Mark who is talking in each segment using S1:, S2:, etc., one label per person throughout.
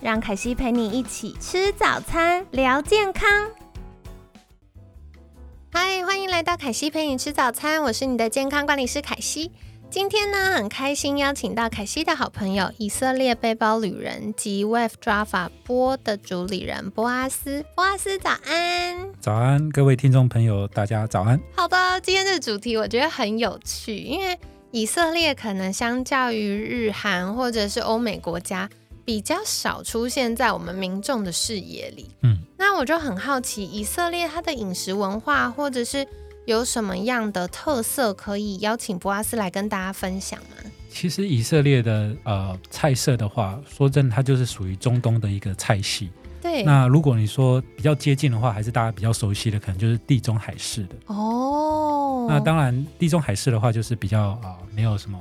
S1: 让凯西陪你一起吃早餐，聊健康。嗨，欢迎来到凯西陪你吃早餐，我是你的健康管理师凯西。今天呢，很开心邀请到凯西的好朋友以色列背包旅人及 Wave Java 波的主理人波阿斯。波阿斯，早安！
S2: 早安，各位听众朋友，大家早安。
S1: 好的，今天的主题我觉得很有趣，因为以色列可能相较于日韩或者是欧美国家。比较少出现在我们民众的视野里。嗯，那我就很好奇，以色列它的饮食文化，或者是有什么样的特色，可以邀请博阿斯来跟大家分享吗？
S2: 其实以色列的呃菜色的话，说真的，它就是属于中东的一个菜系。
S1: 对。
S2: 那如果你说比较接近的话，还是大家比较熟悉的，可能就是地中海式的。
S1: 哦。
S2: 那当然，地中海式的话，就是比较啊，没有什么。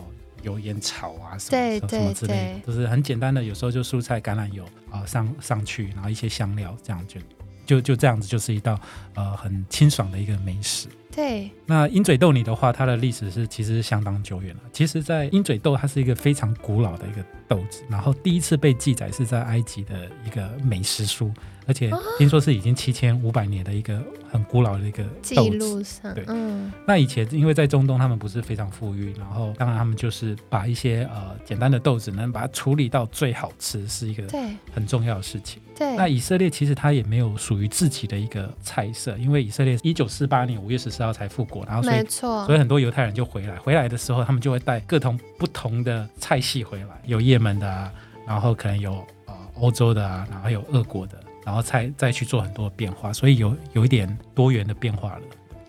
S2: 油烟炒啊，什么什么之类，的，就是很简单的。有时候就蔬菜、橄榄油啊上上去，然后一些香料，这样就就就这样子，就是一道呃很清爽的一个美食。
S1: 对，
S2: 那鹰嘴豆泥的话，它的历史是其实相当久远了。其实，在鹰嘴豆它是一个非常古老的一个豆子，然后第一次被记载是在埃及的一个美食书。而且听说是已经七千五百年的一个很古老的一个
S1: 记录上，
S2: 对，嗯，那以前因为在中东他们不是非常富裕，然后当然他们就是把一些呃简单的豆子能把它处理到最好吃，是一个
S1: 对
S2: 很重要的事情。
S1: 对，
S2: 那以色列其实它也没有属于自己的一个菜色，因为以色列一九四八年五月十四号才复国，然后
S1: 没错，
S2: 所以很多犹太人就回来，回来的时候他们就会带各种不同的菜系回来，有也门的啊，然后可能有呃欧洲的啊，然后有俄国的。然后再再去做很多变化，所以有有一点多元的变化了。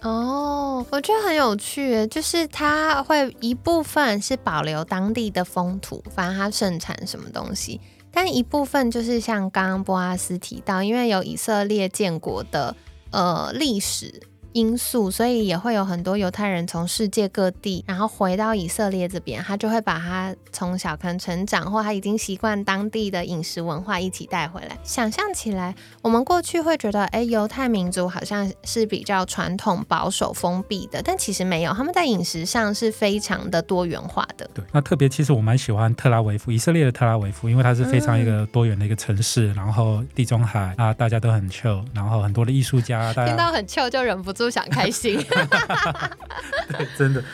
S1: 哦，我觉得很有趣，就是它会一部分是保留当地的风土，反正它盛产什么东西，但一部分就是像刚刚波阿斯提到，因为有以色列建国的呃历史。因素，所以也会有很多犹太人从世界各地，然后回到以色列这边，他就会把他从小可能成长或他已经习惯当地的饮食文化一起带回来。想象起来，我们过去会觉得，哎，犹太民族好像是比较传统、保守、封闭的，但其实没有，他们在饮食上是非常的多元化的。
S2: 对，那特别其实我蛮喜欢特拉维夫，以色列的特拉维夫，因为它是非常一个多元的一个城市，然后地中海啊，大家都很 chill，然后很多的艺术家，
S1: 听到很 chill 就忍不住想开心。
S2: 对，真的，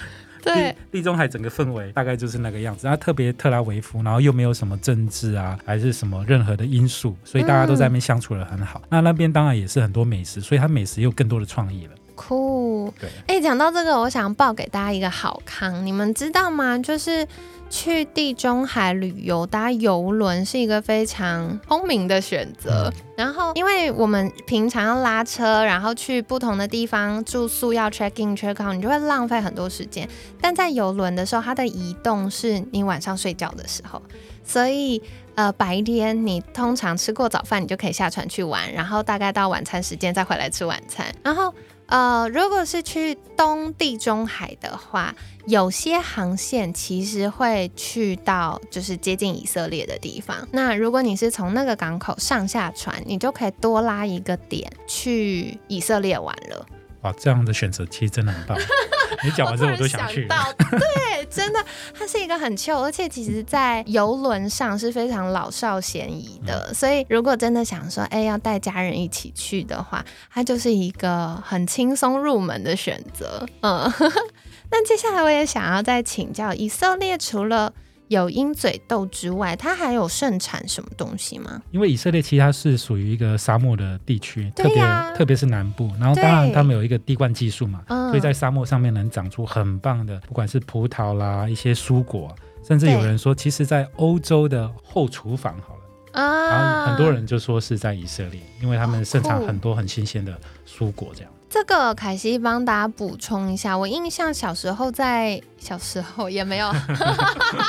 S1: 对，
S2: 地中海整个氛围大概就是那个样子。然后特别特拉维夫，然后又没有什么政治啊，还是什么任何的因素，所以大家都在那边相处的很好。那那边当然也是很多美食，所以它美食又更多的创意了。
S1: 酷，
S2: 对。
S1: 哎，讲到这个，我想报给大家一个好康，你们知道吗？就是。去地中海旅游搭游轮是一个非常聪明的选择。然后，因为我们平常要拉车，然后去不同的地方住宿，要 check in check out，你就会浪费很多时间。但在游轮的时候，它的移动是你晚上睡觉的时候，所以呃白天你通常吃过早饭，你就可以下船去玩，然后大概到晚餐时间再回来吃晚餐。然后呃，如果是去东地中海的话。有些航线其实会去到就是接近以色列的地方。那如果你是从那个港口上下船，你就可以多拉一个点去以色列玩了。
S2: 哇，这样的选择其实真的很棒。你讲完之后我都
S1: 想
S2: 去。
S1: 对，真的，它是一个很 chill，而且其实在游轮上是非常老少咸宜的。所以如果真的想说，哎，要带家人一起去的话，它就是一个很轻松入门的选择。嗯。那接下来我也想要再请教，以色列除了有鹰嘴豆之外，它还有盛产什么东西吗？
S2: 因为以色列其实它是属于一个沙漠的地区，特别特别是南部，然后当然他们有一个滴灌技术嘛，所以在沙漠上面能长出很棒的，不管是葡萄啦，一些蔬果，甚至有人说，其实，在欧洲的后厨房好了啊，然后很多人就说是在以色列，因为他们盛产很多很新鲜的蔬果这样。
S1: 这个凯西帮大家补充一下，我印象小时候在小时候也没有，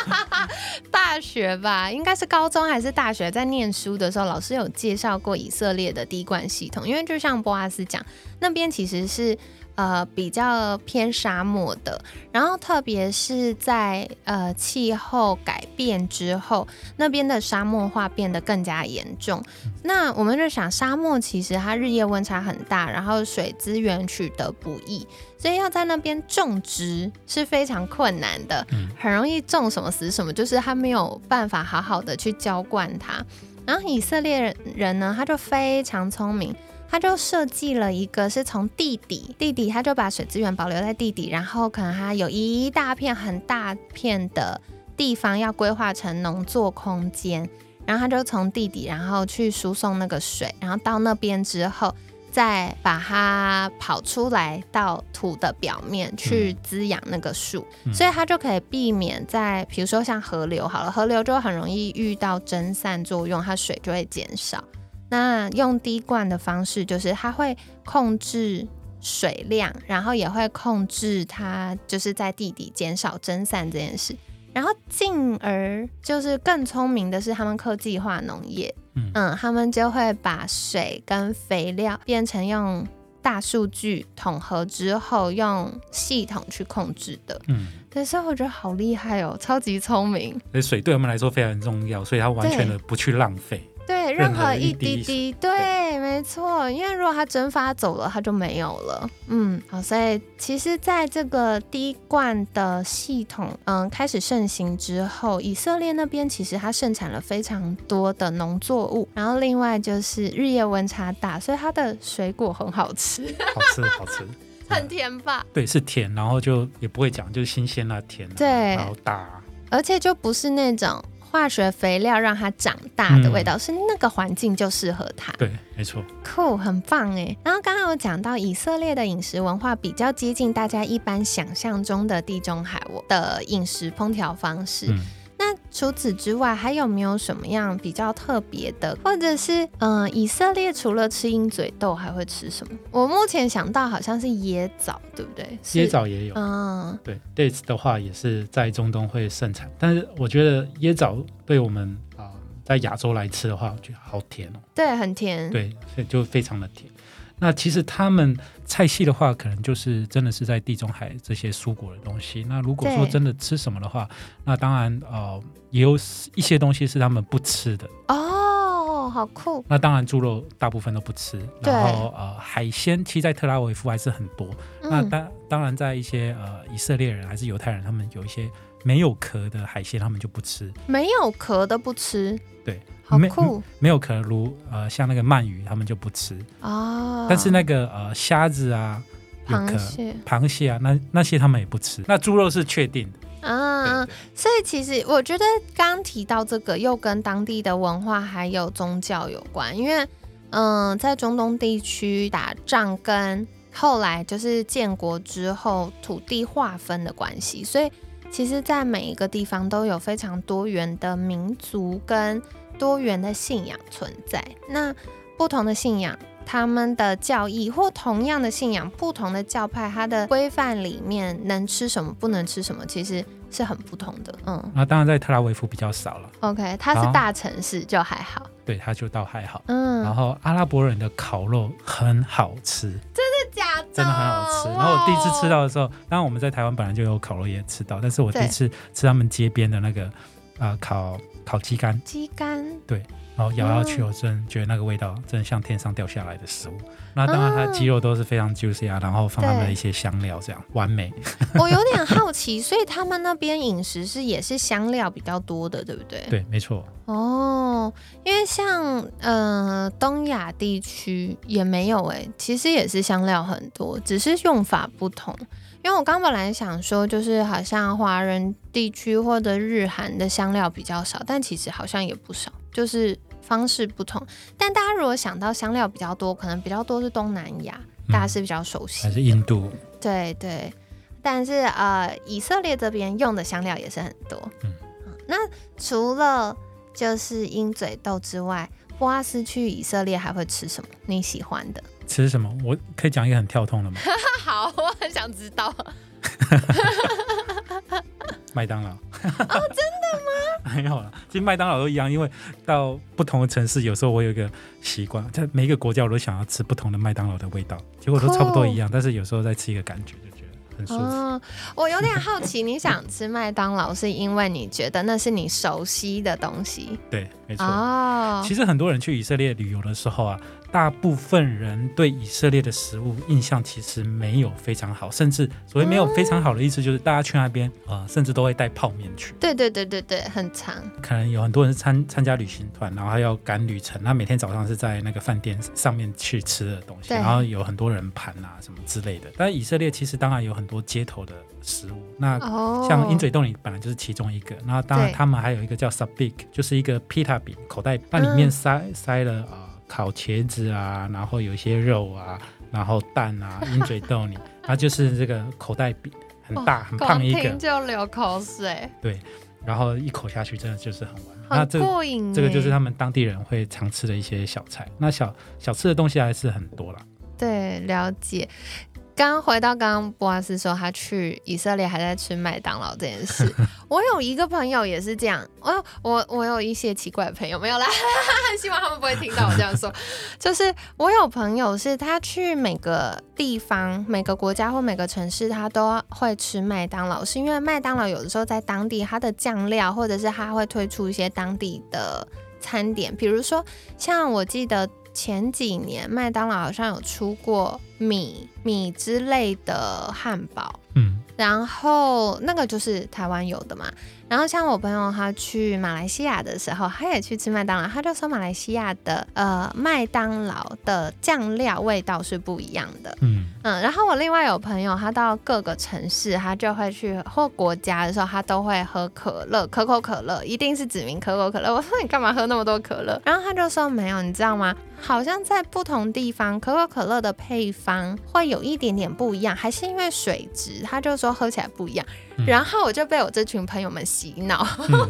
S1: 大学吧，应该是高中还是大学，在念书的时候，老师有介绍过以色列的滴灌系统，因为就像波阿斯讲，那边其实是。呃，比较偏沙漠的，然后特别是在呃气候改变之后，那边的沙漠化变得更加严重。那我们就想，沙漠其实它日夜温差很大，然后水资源取得不易，所以要在那边种植是非常困难的，很容易种什么死什么，就是它没有办法好好的去浇灌它。然后以色列人呢，他就非常聪明。他就设计了一个，是从地底，地底他就把水资源保留在地底，然后可能他有一大片很大片的地方要规划成农作空间，然后他就从地底，然后去输送那个水，然后到那边之后，再把它跑出来到土的表面去滋养那个树，所以它就可以避免在，比如说像河流好了，河流就很容易遇到蒸散作用，它水就会减少。那用滴灌的方式，就是它会控制水量，然后也会控制它就是在地底减少蒸散这件事，然后进而就是更聪明的是，他们科技化农业，嗯，他们就会把水跟肥料变成用大数据统合之后，用系统去控制的，嗯，可是我觉得好厉害哦，超级聪明。
S2: 水对我们来说非常重要，所以它完全的不去浪费。
S1: 对，任何一滴滴，对，没错，因为如果它蒸发走了，它就没有了。嗯，好，所以其实在这个滴灌的系统，嗯，开始盛行之后，以色列那边其实它盛产了非常多的农作物，然后另外就是日夜温差大，所以它的水果很好吃，
S2: 好 吃，好吃，
S1: 很甜吧？
S2: 对，是甜，然后就也不会讲，就是新鲜啊，甜，
S1: 对，
S2: 然后大，
S1: 而且就不是那种。化学肥料让它长大的味道是那个环境就适合它。
S2: 对，没错。
S1: 酷，很棒哎。然后刚刚有讲到以色列的饮食文化比较接近大家一般想象中的地中海的饮食烹调方式。那除此之外，还有没有什么样比较特别的？或者是，嗯，以色列除了吃鹰嘴豆，还会吃什么？我目前想到好像是椰枣，对不对？
S2: 椰枣也有。嗯，对，dates 的话也是在中东会盛产，但是我觉得椰枣对我们啊，在亚洲来吃的话，我觉得好甜哦。
S1: 对，很甜。
S2: 对，所以就非常的甜。那其实他们菜系的话，可能就是真的是在地中海这些蔬果的东西。那如果说真的吃什么的话，那当然呃也有一些东西是他们不吃的
S1: 哦，好酷。
S2: 那当然猪肉大部分都不吃，然后呃海鲜其实在特拉维夫还是很多。那当当然在一些呃以色列人还是犹太人，他们有一些没有壳的海鲜，他们就不吃，
S1: 没有壳的不吃。
S2: 对。
S1: 好酷，
S2: 没有可能如呃像那个鳗鱼，他们就不吃哦。但是那个呃虾子啊，
S1: 螃蟹、
S2: 螃蟹啊，那那些他们也不吃。那猪肉是确定的
S1: 啊。所以其实我觉得刚提到这个，又跟当地的文化还有宗教有关。因为嗯，在中东地区打仗，跟后来就是建国之后土地划分的关系，所以其实，在每一个地方都有非常多元的民族跟。多元的信仰存在，那不同的信仰，他们的教义或同样的信仰，不同的教派，它的规范里面能吃什么，不能吃什么，其实是很不同的。嗯，
S2: 那当然在特拉维夫比较少了。
S1: OK，它是大城市就还好。
S2: 对，它就倒还好。嗯，然后阿拉伯人的烤肉很好吃，真
S1: 的假的？
S2: 真的很好吃。然后我第一次吃到的时候，当然我们在台湾本来就有烤肉也吃到，但是我第一次吃他们街边的那个啊烤。烤鸡肝，
S1: 鸡肝，
S2: 对，然后咬下去，我真觉得那个味道真的像天上掉下来的食物。那当然，它鸡肉都是非常 juicy 啊，然后放他们的一些香料，这样完美。
S1: 我有点好奇，所以他们那边饮食是也是香料比较多的，对不对？
S2: 对，没错。
S1: 哦，因为像呃东亚地区也没有哎，其实也是香料很多，只是用法不同。因为我刚本来想说，就是好像华人地区或者日韩的香料比较少，但其实好像也不少，就是方式不同。但大家如果想到香料比较多，可能比较多是东南亚，大家是比较熟悉，
S2: 还是印度？
S1: 对对。但是呃，以色列这边用的香料也是很多。嗯。那除了就是鹰嘴豆之外，波阿斯去以色列还会吃什么？你喜欢的？
S2: 吃什么？我可以讲一个很跳痛的吗？
S1: 好，我很想知道。
S2: 麦当劳。
S1: 哦，真的
S2: 吗？没有了，其实麦当劳都一样，因为到不同的城市，有时候我有一个习惯，在每一个国家我都想要吃不同的麦当劳的味道，结果都差不多一样，但是有时候再吃一个感觉。就觉得很舒服，
S1: 我有点好奇，你想吃麦当劳是因为你觉得那是你熟悉的东西？
S2: 对，没错。哦，其实很多人去以色列旅游的时候啊。大部分人对以色列的食物印象其实没有非常好，甚至所谓没有非常好的意思就是大家去那边啊，甚至都会带泡面去。
S1: 对对对对对，很长。
S2: 可能有很多人是参参加旅行团，然后要赶旅程，那每天早上是在那个饭店上面去吃的东西，然后有很多人盘啊什么之类的。但以色列其实当然有很多街头的食物，那像鹰嘴豆里本来就是其中一个，那当然他们还有一个叫 Sabik，就是一个披萨饼，口袋那里面塞塞了啊。烤茄子啊，然后有一些肉啊，然后蛋啊，鹰嘴豆泥，它就是这个口袋饼，很大很胖一个，
S1: 就流口水。
S2: 对，然后一口下去，真的就是很完美。
S1: 那这
S2: 这个就是他们当地人会常吃的一些小菜。那小小吃的东西还是很多啦。
S1: 对，了解。刚回到刚刚博阿斯说他去以色列还在吃麦当劳这件事，我有一个朋友也是这样。我我我有一些奇怪的朋友没有啦，希望他们不会听到我这样说。就是我有朋友是他去每个地方、每个国家或每个城市，他都会吃麦当劳，是因为麦当劳有的时候在当地它的酱料，或者是他会推出一些当地的餐点，比如说像我记得。前几年麦当劳好像有出过米米之类的汉堡，嗯，然后那个就是台湾有的嘛。然后像我朋友他去马来西亚的时候，他也去吃麦当劳，他就说马来西亚的呃麦当劳的酱料味道是不一样的。嗯嗯。然后我另外有朋友，他到各个城市，他就会去或国家的时候，他都会喝可乐，可口可乐一定是指明可口可乐。我说你干嘛喝那么多可乐？然后他就说没有，你知道吗？好像在不同地方可口可乐的配方会有一点点不一样，还是因为水质？他就说喝起来不一样。然后我就被我这群朋友们洗脑，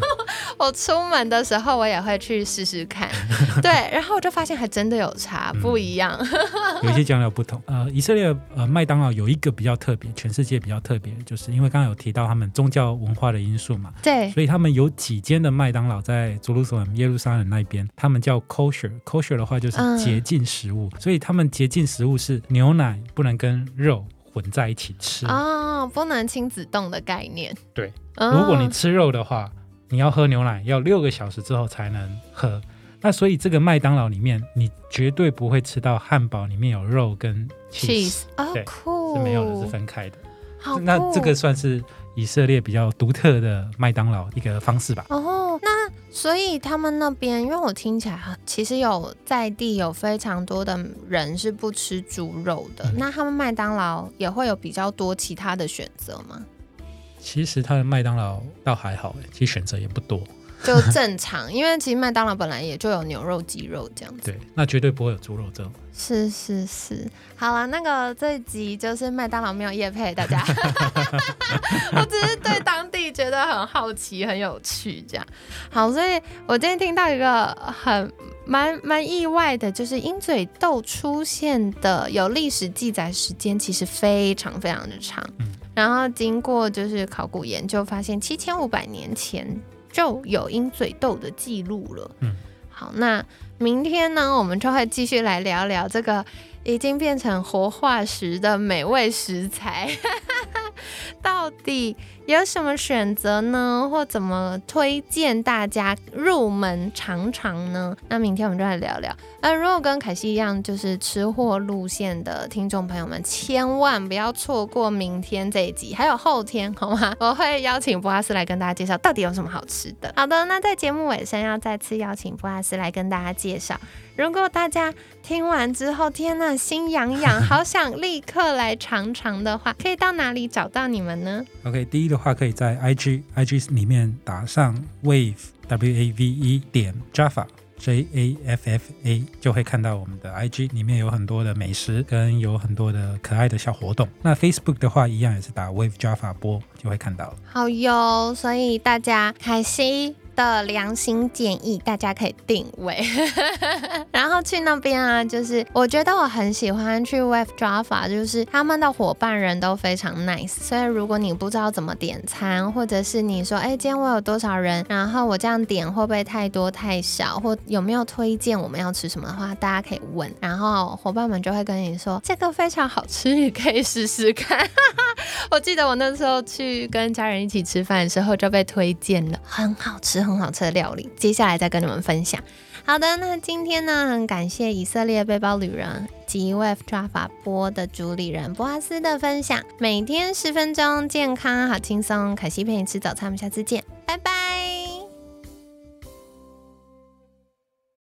S1: 我出门的时候我也会去试试看，对，然后我就发现还真的有差，不一样，
S2: 有一些酱料不同。呃，以色列呃麦当劳有一个比较特别，全世界比较特别，就是因为刚刚有提到他们宗教文化的因素嘛，
S1: 对，
S2: 所以他们有几间的麦当劳在耶路撒冷耶路撒冷那边，他们叫 kosher，kosher 的话就是洁净食物，所以他们洁净食物是牛奶不能跟肉。混在一起吃
S1: 哦，不能亲子冻的概念。
S2: 对，如果你吃肉的话，你要喝牛奶，要六个小时之后才能喝。那所以这个麦当劳里面，你绝对不会吃到汉堡里面有肉跟 cheese，
S1: 对，
S2: 是没有的，是分开的。那这个算是以色列比较独特的麦当劳一个方式吧。
S1: 哦，那。所以他们那边，因为我听起来，其实有在地有非常多的人是不吃猪肉的。那他们麦当劳也会有比较多其他的选择吗？
S2: 其实他的麦当劳倒还好，哎，其实选择也不多。
S1: 就正常，因为其实麦当劳本来也就有牛肉、鸡肉这样子。
S2: 对，那绝对不会有猪肉这种。
S1: 是是是，好了，那个这一集就是麦当劳没有夜配，大家。我只是对当地觉得很好奇、很有趣这样。好，所以我今天听到一个很蛮蛮意外的，就是鹰嘴豆出现的有历史记载时间其实非常非常的长。嗯。然后经过就是考古研究，发现七千五百年前。就有鹰嘴豆的记录了。嗯，好，那明天呢，我们就会继续来聊聊这个已经变成活化石的美味食材，到底。有什么选择呢？或怎么推荐大家入门尝尝呢？那明天我们就来聊聊。那如果跟凯西一样就是吃货路线的听众朋友们，千万不要错过明天这一集，还有后天，好吗？我会邀请布拉斯来跟大家介绍到底有什么好吃的。好的，那在节目尾声要再次邀请布拉斯来跟大家介绍。如果大家听完之后，天呐，心痒痒，好想立刻来尝尝的话，可以到哪里找到你们呢
S2: ？OK，第一的话可以在 IG IG 里面打上 Wave w a v e 点 java j a f f a 就会看到我们的 IG 里面有很多的美食，跟有很多的可爱的小活动。那 Facebook 的话，一样也是打 Wave java 播，就会看到了。
S1: 好哟，所以大家开心。的良心建议，大家可以定位，然后去那边啊，就是我觉得我很喜欢去 Wave Java，就是他们的伙伴人都非常 nice，所以如果你不知道怎么点餐，或者是你说，哎，今天我有多少人，然后我这样点会不会太多太少，或有没有推荐我们要吃什么的话，大家可以问，然后伙伴们就会跟你说，这个非常好吃，你可以试试看。我记得我那时候去跟家人一起吃饭的时候，就被推荐了很好吃、很好吃的料理。接下来再跟你们分享。好的，那今天呢，很感谢以色列背包旅人及 Wave Java 波的主理人博阿斯的分享。每天十分钟，健康好轻松。凯西陪你吃早餐，我们下次见，拜拜。